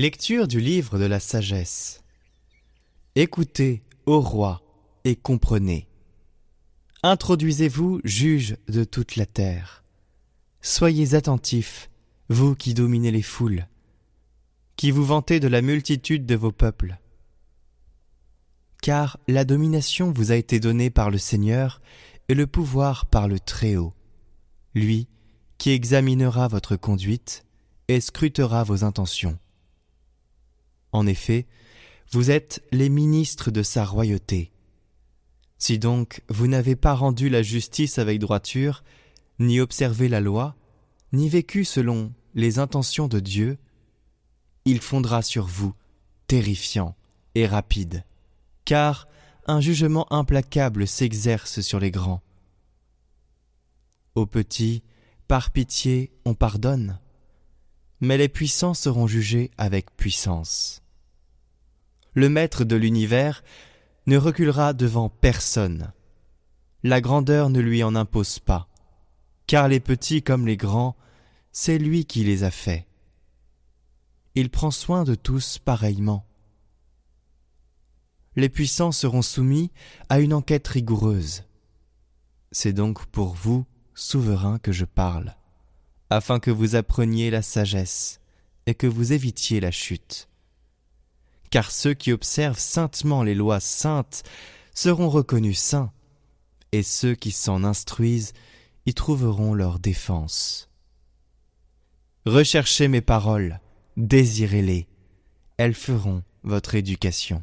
Lecture du livre de la sagesse. Écoutez, ô roi, et comprenez. Introduisez-vous, juges de toute la terre. Soyez attentifs, vous qui dominez les foules, qui vous vantez de la multitude de vos peuples. Car la domination vous a été donnée par le Seigneur et le pouvoir par le Très-Haut, lui qui examinera votre conduite et scrutera vos intentions. En effet, vous êtes les ministres de sa royauté. Si donc vous n'avez pas rendu la justice avec droiture, ni observé la loi, ni vécu selon les intentions de Dieu, il fondera sur vous, terrifiant et rapide, car un jugement implacable s'exerce sur les grands. Aux petits, par pitié, on pardonne, mais les puissants seront jugés avec puissance. Le Maître de l'univers ne reculera devant personne. La grandeur ne lui en impose pas, car les petits comme les grands, c'est lui qui les a faits. Il prend soin de tous pareillement. Les puissants seront soumis à une enquête rigoureuse. C'est donc pour vous, souverains, que je parle afin que vous appreniez la sagesse et que vous évitiez la chute. Car ceux qui observent saintement les lois saintes seront reconnus saints, et ceux qui s'en instruisent y trouveront leur défense. Recherchez mes paroles, désirez-les, elles feront votre éducation.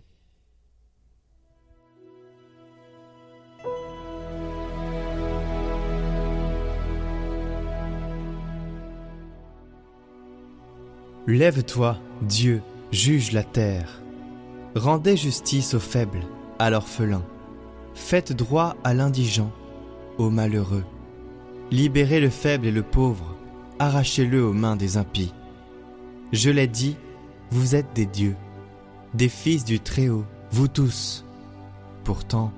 Lève-toi, Dieu, juge la terre. Rendez justice aux faibles, à l'orphelin. Faites droit à l'indigent, au malheureux. Libérez le faible et le pauvre, arrachez-le aux mains des impies. Je l'ai dit, vous êtes des dieux, des fils du Très-Haut, vous tous. Pourtant,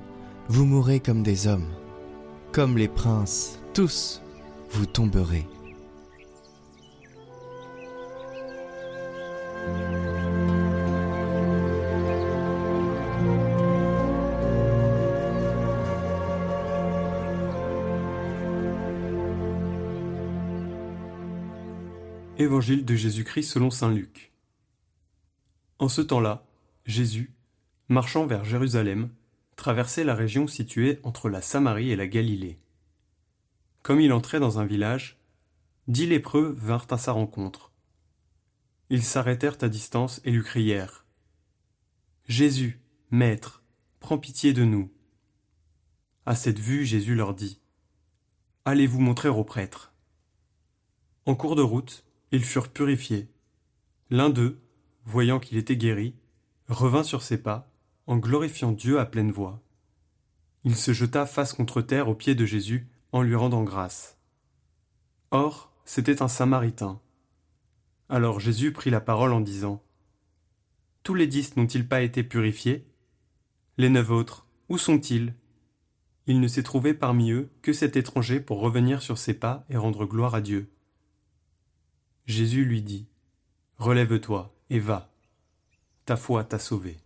vous mourrez comme des hommes, comme les princes, tous, vous tomberez. Évangile de Jésus-Christ selon Saint Luc. En ce temps-là, Jésus, marchant vers Jérusalem, traversait la région située entre la Samarie et la Galilée. Comme il entrait dans un village, dix lépreux vinrent à sa rencontre. Ils s'arrêtèrent à distance et lui crièrent Jésus, Maître, prends pitié de nous. À cette vue, Jésus leur dit Allez vous montrer au prêtre. En cours de route, ils furent purifiés. L'un d'eux, voyant qu'il était guéri, revint sur ses pas, en glorifiant Dieu à pleine voix. Il se jeta face contre terre aux pieds de Jésus en lui rendant grâce. Or, c'était un Samaritain. Alors Jésus prit la parole en disant Tous les dix n'ont-ils pas été purifiés? Les neuf autres, où sont-ils? Il ne s'est trouvé parmi eux que cet étranger pour revenir sur ses pas et rendre gloire à Dieu. Jésus lui dit, Relève-toi et va, ta foi t'a sauvé.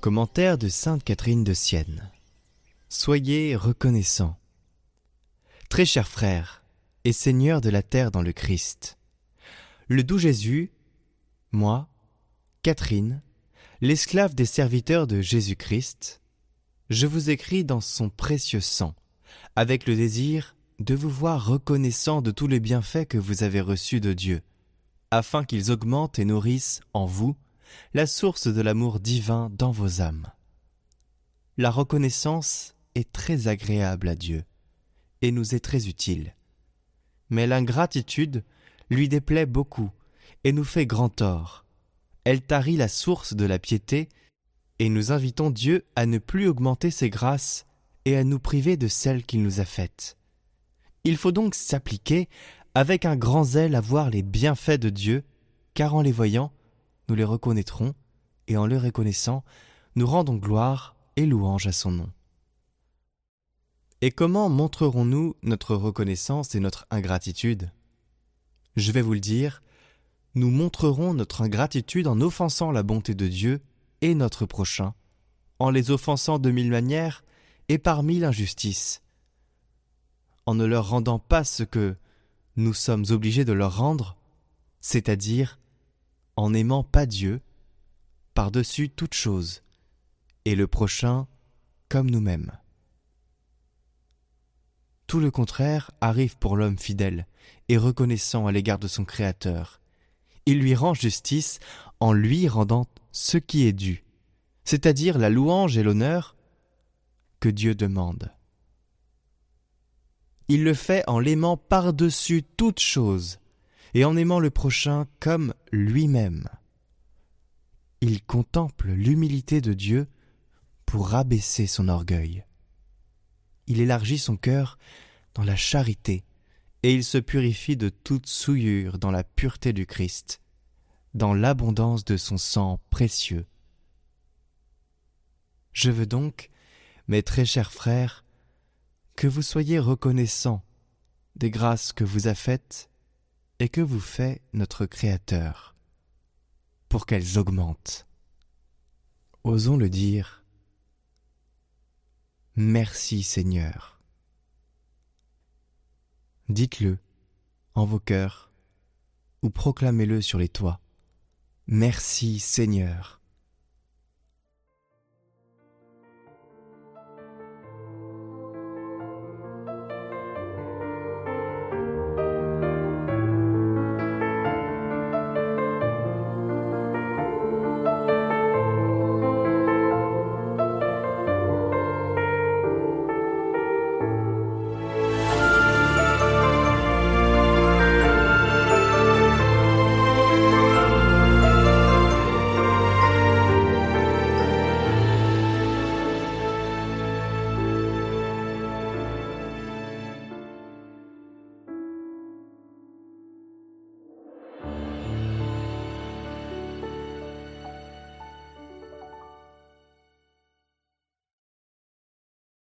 Commentaire de Sainte Catherine de Sienne. Soyez reconnaissants. Très chers frères, et Seigneur de la terre dans le Christ. Le doux Jésus, moi, Catherine, l'esclave des serviteurs de Jésus-Christ, je vous écris dans son précieux sang, avec le désir de vous voir reconnaissant de tous les bienfaits que vous avez reçus de Dieu, afin qu'ils augmentent et nourrissent en vous la source de l'amour divin dans vos âmes. La reconnaissance est très agréable à Dieu et nous est très utile mais l'ingratitude lui déplaît beaucoup et nous fait grand tort. Elle tarit la source de la piété, et nous invitons Dieu à ne plus augmenter ses grâces et à nous priver de celles qu'il nous a faites. Il faut donc s'appliquer avec un grand zèle à voir les bienfaits de Dieu car en les voyant, nous les reconnaîtrons, et en les reconnaissant, nous rendons gloire et louange à son nom. Et comment montrerons-nous notre reconnaissance et notre ingratitude? Je vais vous le dire, nous montrerons notre ingratitude en offensant la bonté de Dieu et notre prochain, en les offensant de mille manières et par mille injustices, en ne leur rendant pas ce que nous sommes obligés de leur rendre, c'est-à-dire en n'aimant pas Dieu par-dessus toute chose, et le prochain comme nous-mêmes. Tout le contraire arrive pour l'homme fidèle et reconnaissant à l'égard de son Créateur. Il lui rend justice en lui rendant ce qui est dû, c'est-à-dire la louange et l'honneur que Dieu demande. Il le fait en l'aimant par-dessus toute chose et en aimant le prochain comme lui-même. Il contemple l'humilité de Dieu pour rabaisser son orgueil. Il élargit son cœur dans la charité et il se purifie de toute souillure dans la pureté du Christ, dans l'abondance de son sang précieux. Je veux donc, mes très chers frères, que vous soyez reconnaissants des grâces que vous a faites et que vous fait notre Créateur, pour qu'elles augmentent. Osons le dire. Merci Seigneur. Dites-le en vos cœurs ou proclamez-le sur les toits. Merci Seigneur.